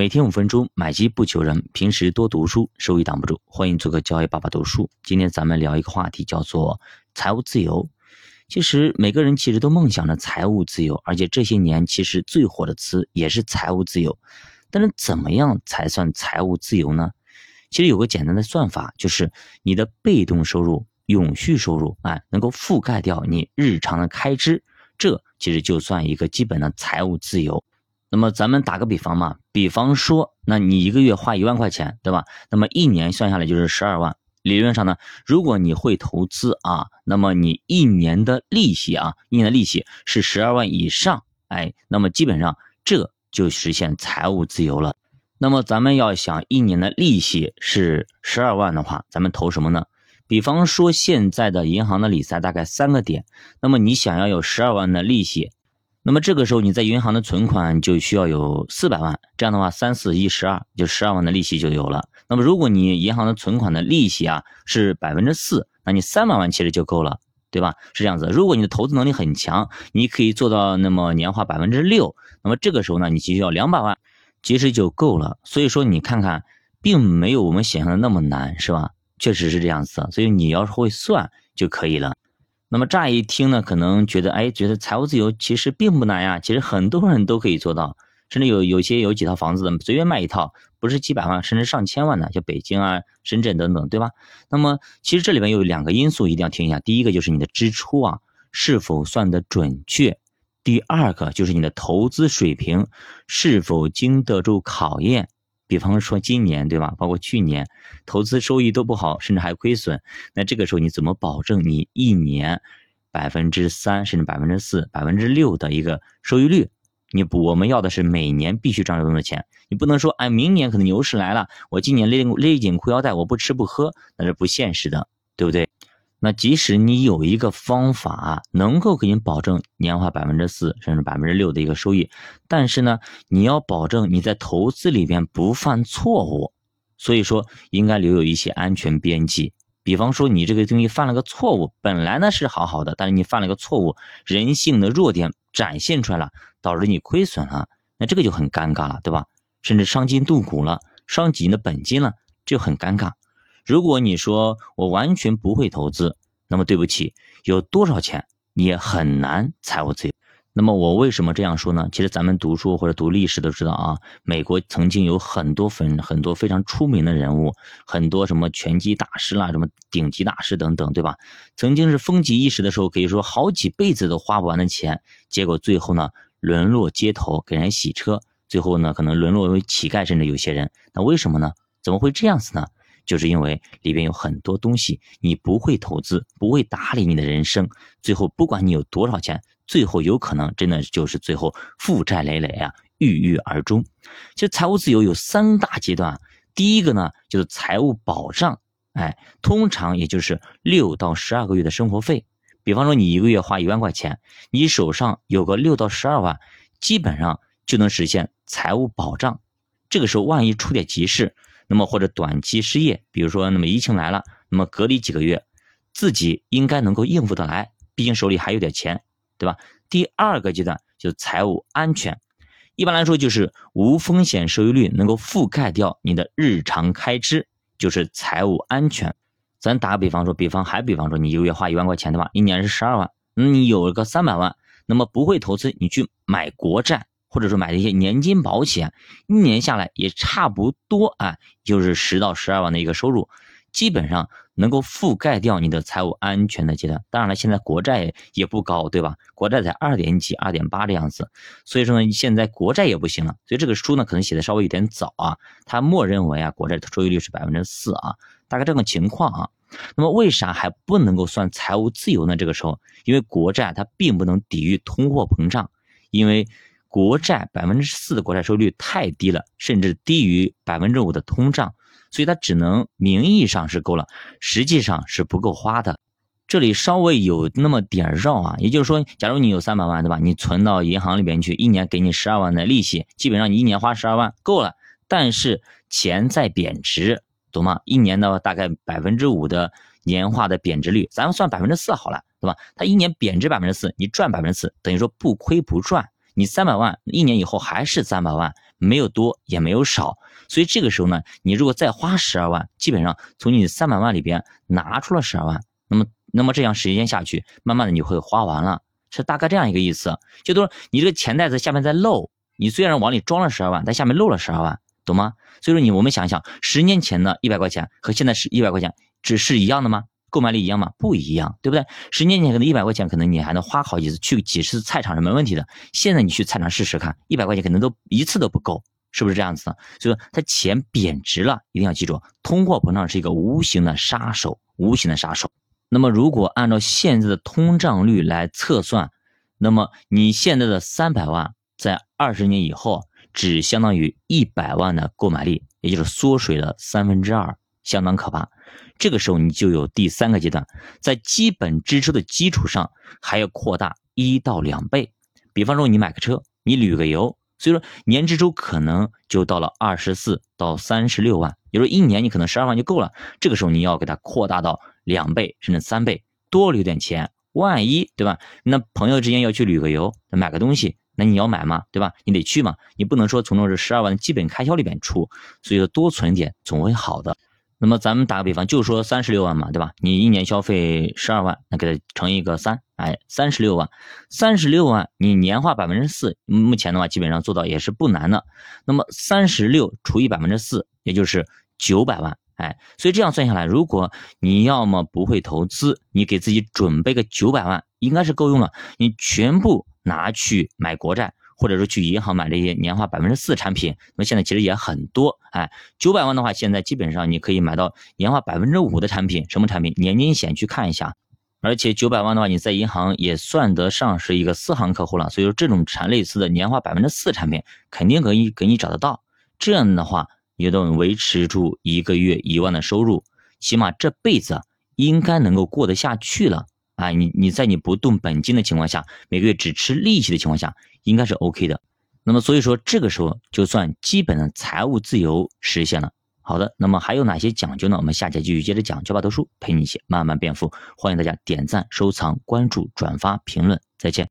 每天五分钟，买基不求人。平时多读书，收益挡不住。欢迎做客交易爸爸读书。今天咱们聊一个话题，叫做财务自由。其实每个人其实都梦想着财务自由，而且这些年其实最火的词也是财务自由。但是怎么样才算财务自由呢？其实有个简单的算法，就是你的被动收入、永续收入啊，能够覆盖掉你日常的开支，这其实就算一个基本的财务自由。那么咱们打个比方嘛，比方说，那你一个月花一万块钱，对吧？那么一年算下来就是十二万。理论上呢，如果你会投资啊，那么你一年的利息啊，一年的利息是十二万以上，哎，那么基本上这就实现财务自由了。那么咱们要想一年的利息是十二万的话，咱们投什么呢？比方说现在的银行的理财大概三个点，那么你想要有十二万的利息。那么这个时候你在银行的存款就需要有四百万，这样的话三四一十二，就十二万的利息就有了。那么如果你银行的存款的利息啊是百分之四，那你三百万其实就够了，对吧？是这样子。如果你的投资能力很强，你可以做到那么年化百分之六，那么这个时候呢，你只需要两百万，其实就够了。所以说你看看，并没有我们想象的那么难，是吧？确实是这样子。所以你要是会算就可以了。那么乍一听呢，可能觉得，哎，觉得财务自由其实并不难呀，其实很多人都可以做到，甚至有有些有几套房子的，随便卖一套，不是几百万，甚至上千万的，像北京啊、深圳等等，对吧？那么其实这里面有两个因素一定要听一下，第一个就是你的支出啊是否算得准确，第二个就是你的投资水平是否经得住考验。比方说今年对吧，包括去年，投资收益都不好，甚至还亏损。那这个时候你怎么保证你一年百分之三甚至百分之四、百分之六的一个收益率？你不，我们要的是每年必须赚这么多钱。你不能说，哎，明年可能牛市来了，我今年勒勒紧裤腰带，我不吃不喝，那是不现实的，对不对？那即使你有一个方法能够给你保证年化百分之四甚至百分之六的一个收益，但是呢，你要保证你在投资里边不犯错误，所以说应该留有一些安全边际。比方说你这个东西犯了个错误，本来呢是好好的，但是你犯了个错误，人性的弱点展现出来了，导致你亏损了，那这个就很尴尬了，对吧？甚至伤筋动骨了，伤及你的本金了，就很尴尬。如果你说我完全不会投资，那么对不起，有多少钱你也很难财务自由。那么我为什么这样说呢？其实咱们读书或者读历史都知道啊，美国曾经有很多粉很多非常出名的人物，很多什么拳击大师啦，什么顶级大师等等，对吧？曾经是风极一时的时候，可以说好几辈子都花不完的钱，结果最后呢沦落街头，给人洗车，最后呢可能沦落为乞丐，甚至有些人，那为什么呢？怎么会这样子呢？就是因为里边有很多东西，你不会投资，不会打理你的人生，最后不管你有多少钱，最后有可能真的就是最后负债累累啊，郁郁而终。其实财务自由有三大阶段，第一个呢就是财务保障，哎，通常也就是六到十二个月的生活费。比方说你一个月花一万块钱，你手上有个六到十二万，基本上就能实现财务保障。这个时候万一出点急事，那么或者短期失业，比如说那么疫情来了，那么隔离几个月，自己应该能够应付得来，毕竟手里还有点钱，对吧？第二个阶段就是财务安全，一般来说就是无风险收益率能够覆盖掉你的日常开支，就是财务安全。咱打个比方说，比方还比方说你一个月花一万块钱的吧？一年是十二万，那你有个三百万，那么不会投资，你去买国债。或者说买了一些年金保险，一年下来也差不多啊，就是十到十二万的一个收入，基本上能够覆盖掉你的财务安全的阶段。当然了，现在国债也不高，对吧？国债才二点几、二点八的样子，所以说呢，现在国债也不行了。所以这个书呢，可能写的稍微有点早啊，它默认为啊，国债的收益率是百分之四啊，大概这个情况啊。那么为啥还不能够算财务自由呢？这个时候，因为国债它并不能抵御通货膨胀，因为。国债百分之四的国债收益率太低了，甚至低于百分之五的通胀，所以它只能名义上是够了，实际上是不够花的。这里稍微有那么点绕啊，也就是说，假如你有三百万，对吧？你存到银行里边去，一年给你十二万的利息，基本上你一年花十二万够了。但是钱在贬值，懂吗？一年的大概百分之五的年化的贬值率，咱们算百分之四好了，对吧？它一年贬值百分之四，你赚百分之四，等于说不亏不赚。你三百万一年以后还是三百万，没有多也没有少，所以这个时候呢，你如果再花十二万，基本上从你三百万里边拿出了十二万，那么那么这样时间下去，慢慢的你会花完了，是大概这样一个意思，就都是你这个钱袋子下面在漏，你虽然往里装了十二万，但下面漏了十二万，懂吗？所以说你我们想一想，十年前的一百块钱和现在是一百块钱，只是一样的吗？购买力一样吗？不一样，对不对？十年前可能一百块钱，可能你还能花好几次，去几十次菜场是没问题的。现在你去菜场试试看，一百块钱可能都一次都不够，是不是这样子的？所以说它钱贬值了，一定要记住，通货膨胀是一个无形的杀手，无形的杀手。那么如果按照现在的通胀率来测算，那么你现在的三百万，在二十年以后，只相当于一百万的购买力，也就是缩水了三分之二，相当可怕。这个时候你就有第三个阶段，在基本支出的基础上还要扩大一到两倍。比方说你买个车，你旅个游，所以说年支出可能就到了二十四到三十六万，也就是一年你可能十二万就够了。这个时候你要给它扩大到两倍甚至三倍，多留点钱，万一对吧？那朋友之间要去旅个游，买个东西，那你要买嘛，对吧？你得去嘛，你不能说从这十二万的基本开销里边出，所以说多存点总会好的。那么咱们打个比方，就说三十六万嘛，对吧？你一年消费十二万，那给它乘一个三，哎，三十六万，三十六万，你年化百分之四，目前的话基本上做到也是不难的。那么三十六除以百分之四，也就是九百万，哎，所以这样算下来，如果你要么不会投资，你给自己准备个九百万，应该是够用了。你全部拿去买国债。或者说去银行买这些年化百分之四产品，那么现在其实也很多，哎，九百万的话，现在基本上你可以买到年化百分之五的产品，什么产品？年金险去看一下，而且九百万的话，你在银行也算得上是一个四行客户了，所以说这种产类似的年化百分之四产品，肯定可以给你找得到，这样的话，你都能维持住一个月一万的收入，起码这辈子应该能够过得下去了。啊，你你在你不动本金的情况下，每个月只吃利息的情况下，应该是 OK 的。那么所以说这个时候就算基本的财务自由实现了。好的，那么还有哪些讲究呢？我们下节继续接着讲。教爸读书陪你一起慢慢变富，欢迎大家点赞、收藏、关注、转发、评论。再见。